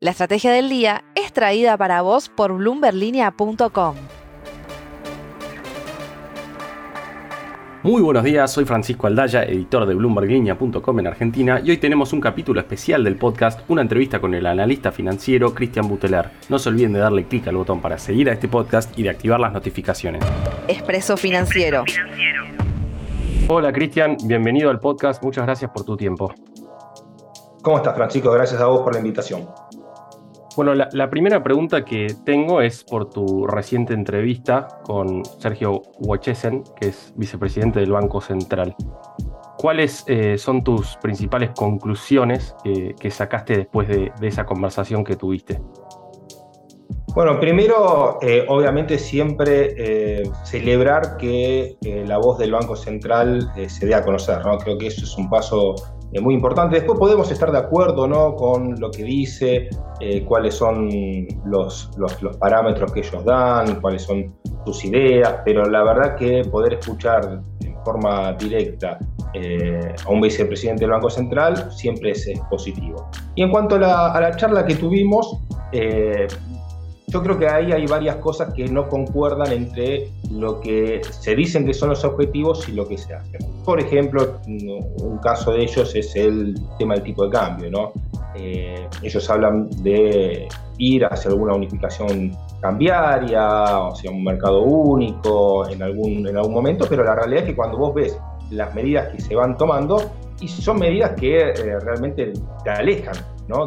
La estrategia del día es traída para vos por bloomberlinia.com. Muy buenos días, soy Francisco Aldaya, editor de bloomberglinea.com en Argentina y hoy tenemos un capítulo especial del podcast, una entrevista con el analista financiero Cristian Buteler. No se olviden de darle clic al botón para seguir a este podcast y de activar las notificaciones. Expreso Financiero. Hola Cristian, bienvenido al podcast, muchas gracias por tu tiempo. ¿Cómo estás Francisco? Gracias a vos por la invitación. Bueno, la, primera pregunta que tengo es por tu reciente entrevista con Sergio Wachesen, que es vicepresidente del Banco Central. ¿Cuáles eh, son tus principales conclusiones que, sacaste después de, esa conversación que tuviste? Bueno, primero, eh, obviamente siempre eh, celebrar que la voz del Banco Central se dé a conocer, ¿no? Creo que eso es un paso es muy importante. Después podemos estar de acuerdo ¿no? con lo que dice, eh, cuáles son los, los, parámetros que ellos dan, cuáles son sus ideas, pero la verdad que poder escuchar en forma directa eh, a un vicepresidente del Banco Central siempre es, positivo. Y en cuanto a la, a la charla que tuvimos, eh, yo creo que ahí hay varias cosas que no concuerdan entre lo que se dicen que son los objetivos y lo que se hace. Por ejemplo, un caso de ellos es el tema del tipo de cambio. ¿no? Eh, ellos hablan de ir hacia alguna unificación cambiaria, o sea, un mercado único en algún, en algún momento, pero la realidad es que cuando vos ves las medidas que se van tomando, y son medidas que eh, realmente te alejan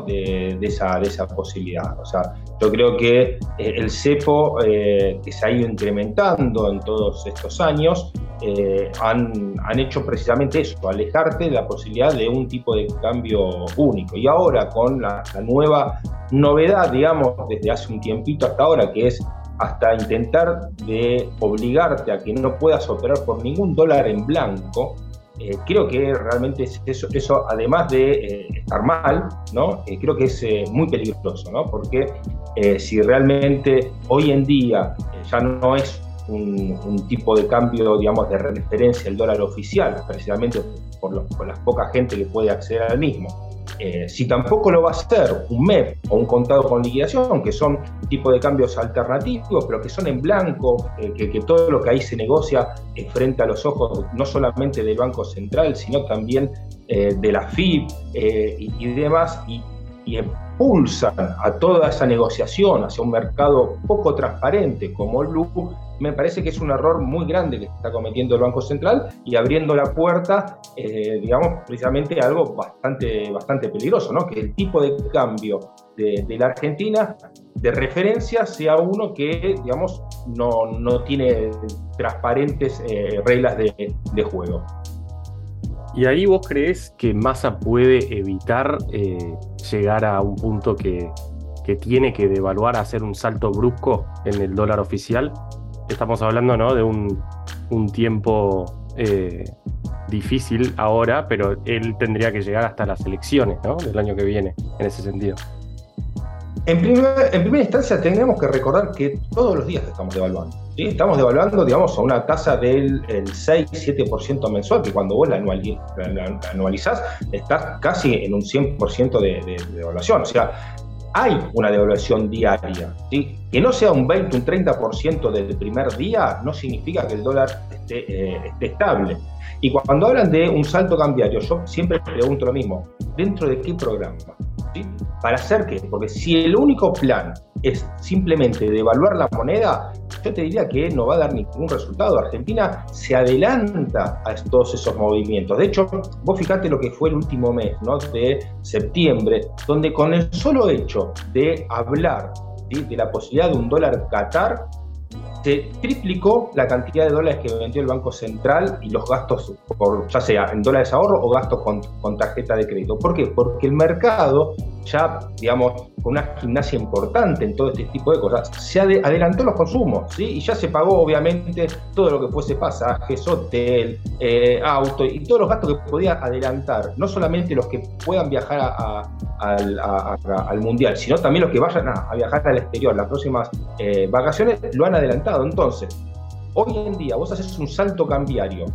de, esa, de esa posibilidad. O sea, yo creo que eh, el cepo eh, que se ha ido incrementando en todos estos años eh, han, han, hecho precisamente eso, alejarte de la posibilidad de un tipo de cambio único. Y ahora con la, nueva novedad, digamos, desde hace un tiempito hasta ahora, que es hasta intentar de obligarte a que no puedas operar por ningún dólar en blanco, creo que realmente eso, eso además de estar mal, ¿no? Creo que es muy peligroso, ¿no? porque si realmente hoy en día ya no es un, tipo de cambio, digamos, de referencia el dólar oficial, precisamente por, por la poca gente que puede acceder al mismo, eh, si tampoco lo va a hacer un MEP o un contado con liquidación, que son tipo de cambios alternativos, pero que son en blanco, eh, que, todo lo que ahí se negocia frente a los ojos no solamente del Banco Central, sino también eh, de la FIP y, demás, y, y impulsan a toda esa negociación hacia un mercado poco transparente como el LUP, me parece que es un error muy grande que está cometiendo el Banco Central y abriendo la puerta, eh, digamos, precisamente a algo bastante, bastante peligroso, ¿no? que el tipo de cambio de, la Argentina de referencia sea uno que, digamos, no, no tiene transparentes eh, reglas de, de, juego. ¿Y ahí vos crees que Massa puede evitar eh, llegar a un punto que, que tiene que devaluar, hacer un salto brusco en el dólar oficial? estamos hablando ¿no? de un, tiempo eh, difícil ahora, pero él tendría que llegar hasta las elecciones ¿no? del año que viene, en ese sentido. En, primera instancia tenemos que recordar que todos los días estamos devaluando. Estamos devaluando, digamos, a una tasa del 6-7% mensual, que cuando vos la, anualizás estás casi en un 100% de, de, de devaluación. O sea, hay una devaluación diaria. ¿sí? Que no sea un 20, un 30% del primer día no significa que el dólar eh, esté, estable. Y cuando hablan de un salto cambiario, yo siempre pregunto lo mismo, ¿dentro de qué programa? ¿Para hacer qué? Porque si el único plan es simplemente devaluar la moneda, yo te diría que no va a dar ningún resultado. Argentina se adelanta a todos esos movimientos. De hecho, vos fijate lo que fue el último mes ¿no? de septiembre, donde con el solo hecho de hablar de la posibilidad de un dólar Qatar, se triplicó la cantidad de dólares que vendió el Banco Central y los gastos, por, ya sea en dólares ahorro o gastos con, con tarjeta de crédito. ¿Por qué? Porque el mercado ya, digamos, con una gimnasia importante en todo este tipo de cosas, se adelantó los consumos, ¿sí? Y ya se pagó, obviamente, todo lo que fuese pasajes, hotel, eh, auto y todos los gastos que podía adelantar, no solamente los que puedan viajar al Mundial, sino también los que vayan a, viajar al exterior, las próximas eh, vacaciones, lo han adelantado. Entonces, hoy en día vos haces un salto cambiario.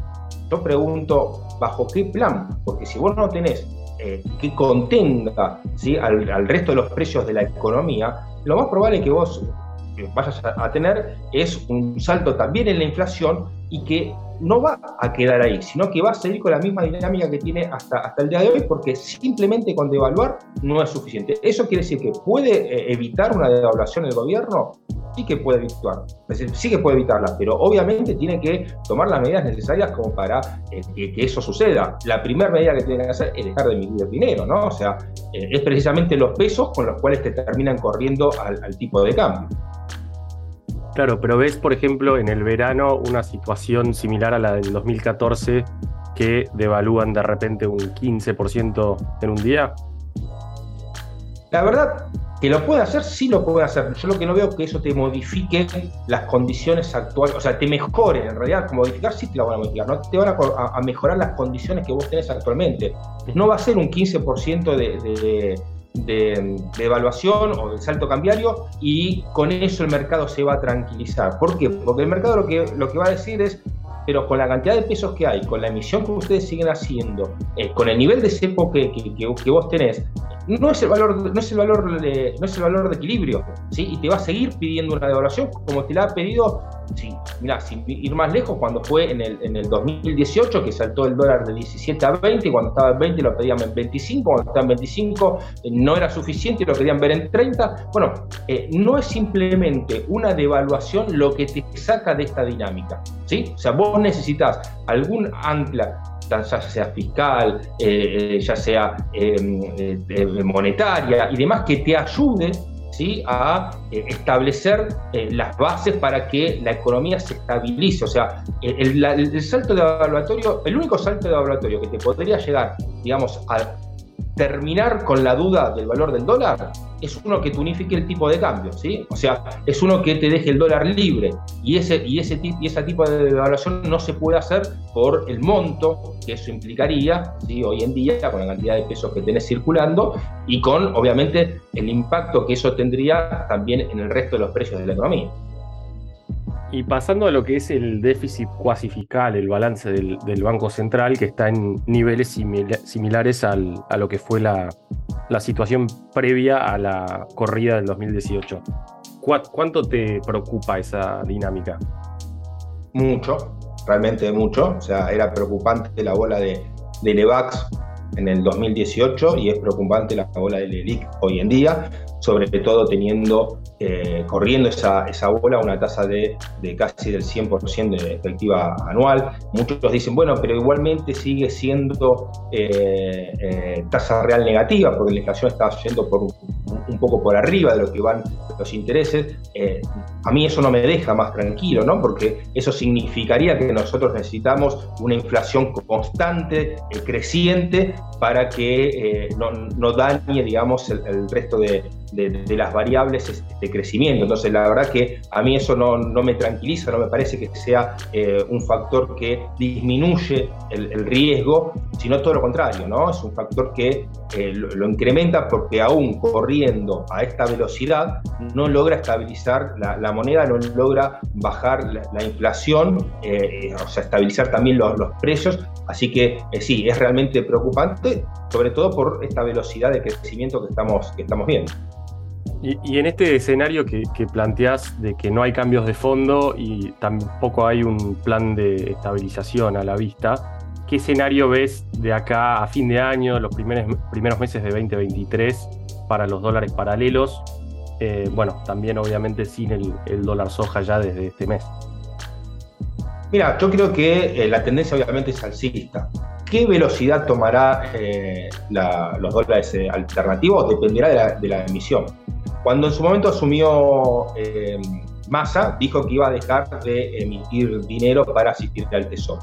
Yo pregunto, ¿bajo qué plan? Porque si vos no tenés eh, que contenga ¿sí? al, resto de los precios de la economía, lo más probable que vos vayas a, tener es un salto también en la inflación y que no va a quedar ahí, sino que va a seguir con la misma dinámica que tiene hasta, hasta el día de hoy, porque simplemente con devaluar no es suficiente. ¿Eso quiere decir que puede eh, evitar una devaluación el gobierno? Sí que puede evitar, sí que puede evitarla, pero obviamente tiene que tomar las medidas necesarias como para eh, que, eso suceda. La primera medida que tiene que hacer es dejar de emitir dinero, ¿no? O sea, eh, es precisamente los pesos con los cuales te terminan corriendo al tipo de cambio. Claro, pero ves, por ejemplo, en el verano una situación similar a la del 2014 que devalúan de repente un 15% en un día. La verdad, que lo puede hacer, sí lo puede hacer. Yo lo que no veo es que eso te modifique las condiciones actuales, o sea, te mejore. En realidad, modificar sí te la van a modificar, no te van a, mejorar las condiciones que vos tenés actualmente. No va a ser un 15% de de, evaluación o del salto cambiario y con eso el mercado se va a tranquilizar. ¿Por qué? Porque el mercado lo que, lo que va a decir es, pero con la cantidad de pesos que hay, con la emisión que ustedes siguen haciendo, eh, con el nivel de cepo que, que, vos tenés, no es el valor, no es el valor, de, no es el valor de equilibrio, ¿sí? Y te va a seguir pidiendo una devaluación como te la ha pedido Sí, mira, sin ir más lejos, cuando fue en el, en el 2018 que saltó el dólar de 17 a 20, cuando estaba en 20 lo pedían en 25, cuando estaba en 25 eh, no era suficiente y lo querían ver en 30. Bueno, eh, no es simplemente una devaluación lo que te saca de esta dinámica, ¿sí? O sea, vos necesitas algún ancla ya sea fiscal, eh, ya sea monetaria y demás, que te ayude a eh, establecer eh, las bases para que la economía se estabilice. O sea, el, el salto de evaluatorio, el único salto de evaluatorio que te podría llegar, digamos, a terminar con la duda del valor del dólar es uno que te unifique el tipo de cambio, ¿sí? O sea, es uno que te deje el dólar libre y ese, y ese, y ese tipo de devaluación no se puede hacer por el monto que eso implicaría, ¿sí? Hoy en día, con la cantidad de pesos que tenés circulando y con, obviamente, el impacto que eso tendría también en el resto de los precios de la economía. Y pasando a lo que es el déficit cuasi fiscal, el balance del, Banco Central, que está en niveles similares a lo que fue la, situación previa a la corrida del 2018. ¿Cuánto te preocupa esa dinámica? Mucho, realmente mucho. O sea, era preocupante la bola de, de Levax en el 2018 y es preocupante la bola del ELIC hoy en día, sobre todo teniendo eh, corriendo esa, esa bola una tasa de, de, casi del 100% de efectiva anual. Muchos dicen, bueno, pero igualmente sigue siendo eh, eh, tasa real negativa, porque la inflación está yendo por un, poco por arriba de lo que van los intereses. a mí eso no me deja más tranquilo, ¿no? porque eso significaría que nosotros necesitamos una inflación constante, creciente, para que no, no, dañe, digamos, el, resto de, de, las variables de crecimiento. Entonces, la verdad que a mí eso no, me tranquiliza, no me parece que sea eh, un factor que disminuye el, riesgo, sino todo lo contrario, ¿no? Es un factor que eh, lo, incrementa porque aún corriendo a esta velocidad no logra estabilizar la, moneda, no logra bajar la, inflación, eh, o sea, estabilizar también los, los precios. Así que sí, es realmente preocupante, sobre todo por esta velocidad de crecimiento que estamos, que estamos viendo. Y, en este escenario que, planteas de que no hay cambios de fondo y tampoco hay un plan de estabilización a la vista, ¿qué escenario ves de acá a fin de año, los primeros, primeros meses de 2023 para los dólares paralelos? Eh, bueno, también obviamente sin el, dólar soja ya desde este mes. Mira, yo creo que eh, la tendencia obviamente es alcista. ¿Qué velocidad tomará eh, los dólares alternativos? Dependerá de la emisión. Cuando en su momento asumió eh, Massa, dijo que iba a dejar de emitir dinero para asistir al Tesoro.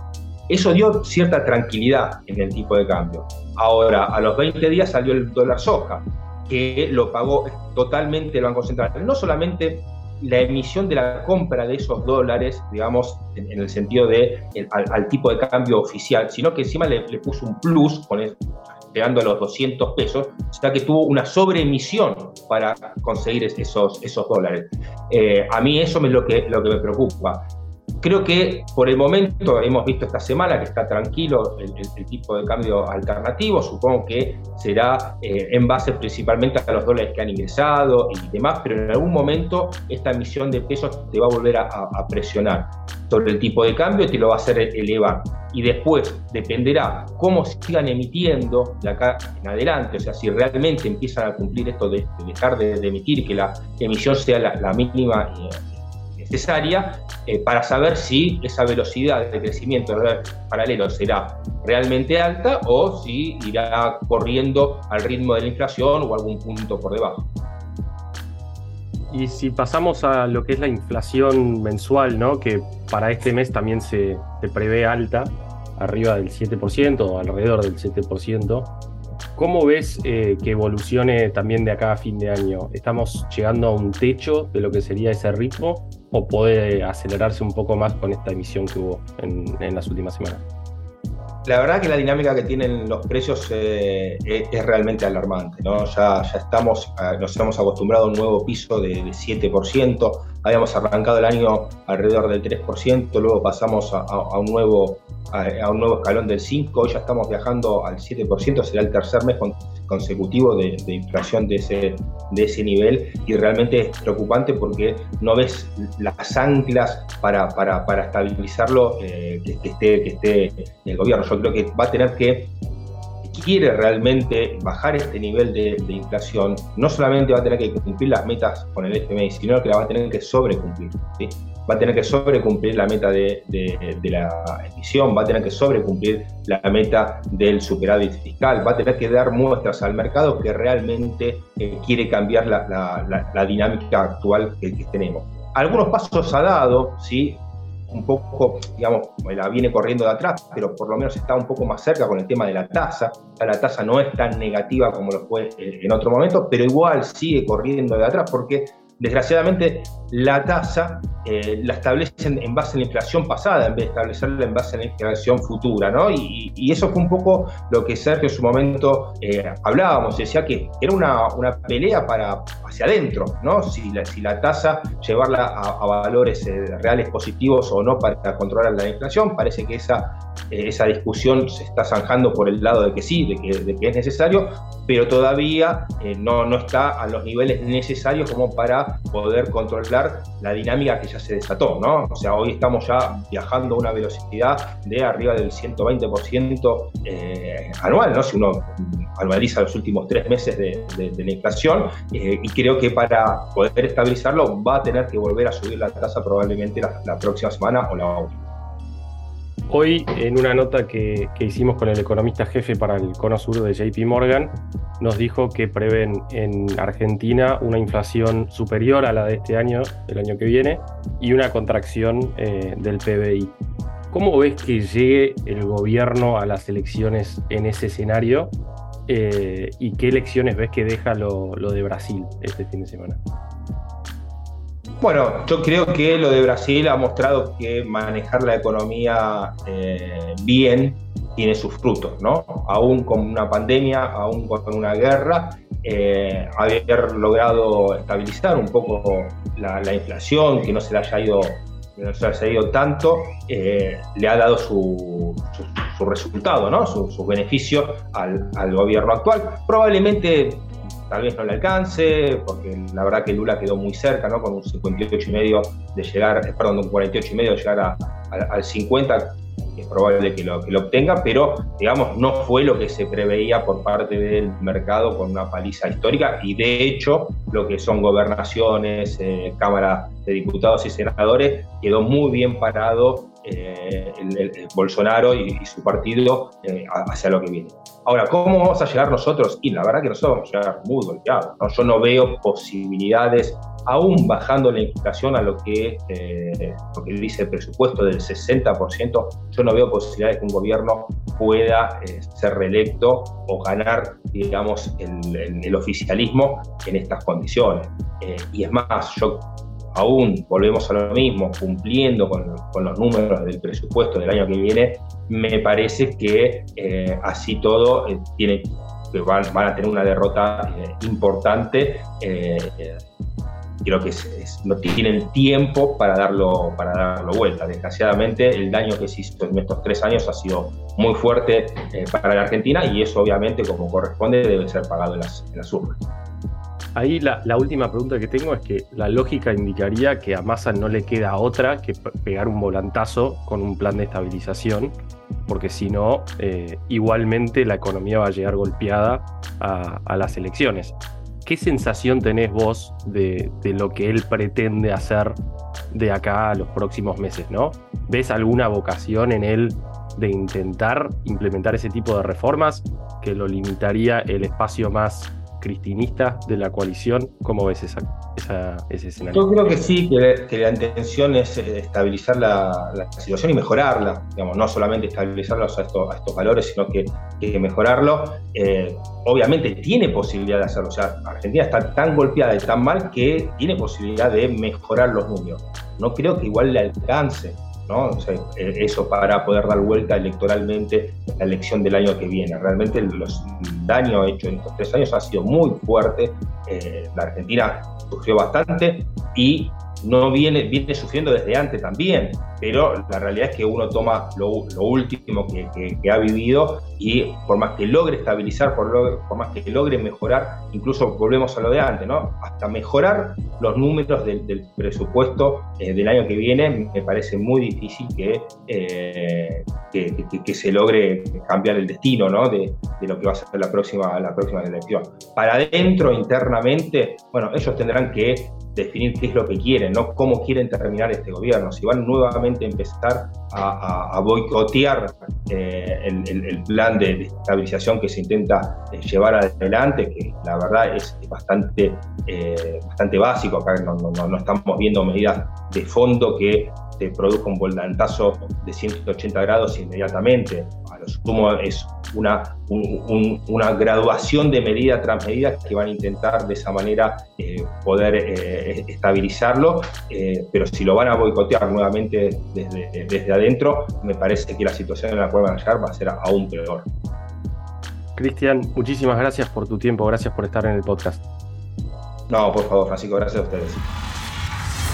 Eso dio cierta tranquilidad en el tipo de cambio. Ahora, a los 20 días salió el dólar soja, que lo pagó totalmente el Banco Central. No solamente la emisión de la compra de esos dólares, digamos, en, el sentido de al, tipo de cambio oficial, sino que encima le, puso un plus con llegando a los 200 pesos, o sea que tuvo una sobreemisión para conseguir esos, esos dólares. Eh, a mí eso es lo que, lo que me preocupa. Creo que por el momento hemos visto esta semana que está tranquilo el, tipo de cambio alternativo, supongo que será eh, en base principalmente a los dólares que han ingresado y demás, pero en algún momento esta emisión de pesos te va a volver a, presionar sobre el tipo de cambio y te lo va a hacer elevar. Y después dependerá cómo sigan emitiendo de acá en adelante, o sea, si realmente empiezan a cumplir esto de, dejar de, emitir y que la emisión sea la, mínima. Eh, necesaria eh, para saber si esa velocidad de crecimiento paralelo será realmente alta o si irá corriendo al ritmo de la inflación o algún punto por debajo. Y si pasamos a lo que es la inflación mensual, ¿no? que para este mes también se, prevé alta, arriba del 7% o alrededor del 7%, ¿Cómo ves eh, que evolucione también de acá a fin de año? ¿Estamos llegando a un techo de lo que sería ese ritmo o puede acelerarse un poco más con esta emisión que hubo en, las últimas semanas? La verdad que la dinámica que tienen los precios eh, es, realmente alarmante. ¿no? Ya, ya estamos, nos hemos acostumbrado a un nuevo piso de, de 7%, habíamos arrancado el año alrededor del 3%, luego pasamos a, un, nuevo, a, un nuevo escalón del 5%, hoy ya estamos viajando al 7%, será el tercer mes consecutivo de, inflación de ese, de ese nivel y realmente es preocupante porque no ves las anclas para, para, para estabilizarlo eh, que, esté, que esté el gobierno. Yo creo que va a tener que quiere realmente bajar este nivel de, inflación, no solamente va a tener que cumplir las metas con el FMI, sino que la va a tener que sobrecumplir. ¿sí? Va a tener que sobrecumplir la meta de, la emisión, va a tener que sobrecumplir la meta del superávit fiscal, va a tener que dar muestras al mercado que realmente eh, quiere cambiar la, dinámica actual que, que tenemos algunos pasos ha dado, ¿sí? Un poco, digamos, la viene corriendo de atrás, pero por lo menos está un poco más cerca con el tema de la tasa. La tasa no es tan negativa como lo fue eh, en otro momento, pero igual sigue corriendo de atrás porque desgraciadamente la tasa eh, la establecen en base a la inflación pasada en vez de establecerla en base a la inflación futura, ¿no? Y, eso fue un poco lo que Sergio en su momento eh, hablábamos, decía que era una, una, pelea para hacia adentro, ¿no? Si la, si la tasa, llevarla a, valores eh, reales positivos o no para controlar la inflación, parece que esa, esa discusión se está zanjando por el lado de que sí, de que, de que es necesario, pero todavía no, no está a los niveles necesarios como para poder controlar la dinámica que ya se desató, ¿no? O sea, hoy estamos ya viajando a una velocidad de arriba del 120% eh, anual, ¿no? Si uno anualiza los últimos tres meses de, la inflación, eh, y creo que para poder estabilizarlo va a tener que volver a subir la tasa probablemente la, próxima semana o la última. Hoy, en una nota que, hicimos con el economista jefe para el Cono Sur de JP Morgan, nos dijo que prevén en Argentina una inflación superior a la de este año, el año que viene, y una contracción eh, del PBI. ¿Cómo ves que llegue el gobierno a las elecciones en ese escenario? Eh, ¿Y qué elecciones ves que deja lo, lo de Brasil este fin de semana? Bueno, yo creo que lo de Brasil ha mostrado que manejar la economía eh, bien tiene sus frutos, ¿no? Aún con una pandemia, aún con una guerra, eh, haber logrado estabilizar un poco la, inflación, que no se le haya ido, no se haya ido tanto, eh, le ha dado su, resultado, ¿no? Sus beneficios al, al gobierno actual. Probablemente tal vez no le alcance, porque la verdad que Lula quedó muy cerca, ¿no? Con un 58 y medio de llegar, eh, perdón, un 48 y medio de llegar al 50, es probable que lo, que lo obtenga, pero digamos, no fue lo que se preveía por parte del mercado con una paliza histórica y de hecho lo que son gobernaciones, eh, Cámara de Diputados y Senadores, quedó muy bien parado eh, el, Bolsonaro y, su partido eh, hacia lo que viene. Ahora, ¿cómo vamos a llegar nosotros? Y la verdad que nosotros vamos a llegar muy golpeados. Yo no veo posibilidades, aún bajando la inflación a lo que, eh, lo que dice el presupuesto del 60%, yo no veo posibilidades que un gobierno pueda ser reelecto o ganar, digamos, el, el oficialismo en estas condiciones. y es más, yo aún volvemos a lo mismo, cumpliendo con, los números del presupuesto del año que viene, me parece que eh, así todo eh, tiene, van, a tener una derrota eh, importante creo que no tienen tiempo para darlo, para darlo vuelta. Desgraciadamente, el daño que se hizo en estos tres años ha sido muy fuerte eh, para la Argentina y eso obviamente, como corresponde, debe ser pagado en las, en las urnas. Ahí la, última pregunta que tengo es que la lógica indicaría que a Massa no le queda otra que pegar un volantazo con un plan de estabilización, porque si no, eh, igualmente la economía va a llegar golpeada a, las elecciones. ¿Qué sensación tenés vos de, lo que él pretende hacer de acá a los próximos meses? ¿no? ¿Ves alguna vocación en él de intentar implementar ese tipo de reformas que lo limitaría el espacio más cristinista de la coalición. ¿Cómo ves esa, ese escenario? Yo creo que sí, que, la intención es eh, estabilizar la, situación y mejorarla. Digamos, no solamente estabilizarlos a, estos valores, sino que, mejorarlo. Eh, obviamente tiene posibilidad de hacerlo. O sea, Argentina está tan golpeada y tan mal que tiene posibilidad de mejorar los números. No creo que igual le alcance. ¿No? Eh, eso para poder dar vuelta electoralmente la elección del año que viene. Realmente los daño hecho en estos tres años ha sido muy fuerte. Eh, la Argentina sufrió bastante y no viene, viene sufriendo desde antes también, pero la realidad es que uno toma lo, último que, ha vivido y por más que logre estabilizar, por, más que logre mejorar, incluso volvemos a lo de antes, ¿no? Hasta mejorar los números del, presupuesto eh, del año que viene, me parece muy difícil que, eh, que, se logre cambiar el destino ¿no? de, de, lo que va a ser la próxima, la próxima elección. Para adentro, internamente, bueno, ellos tendrán que definir qué es lo que quieren, ¿no? cómo quieren terminar este gobierno, si van nuevamente a empezar a, boicotear eh, el, plan de, estabilización que se intenta eh, llevar adelante, que la verdad es bastante, eh, bastante básico, acá no, no, estamos viendo medidas de fondo que te produzca un volantazo de 180 grados inmediatamente. A lo sumo es una, una graduación de medida tras medida que van a intentar de esa manera eh, poder eh, estabilizarlo, eh, pero si lo van a boicotear nuevamente desde, desde adentro, me parece que la situación en la cual van a llegar va a ser aún peor. Cristian, muchísimas gracias por tu tiempo, gracias por estar en el podcast. No, por favor, Francisco, gracias a ustedes.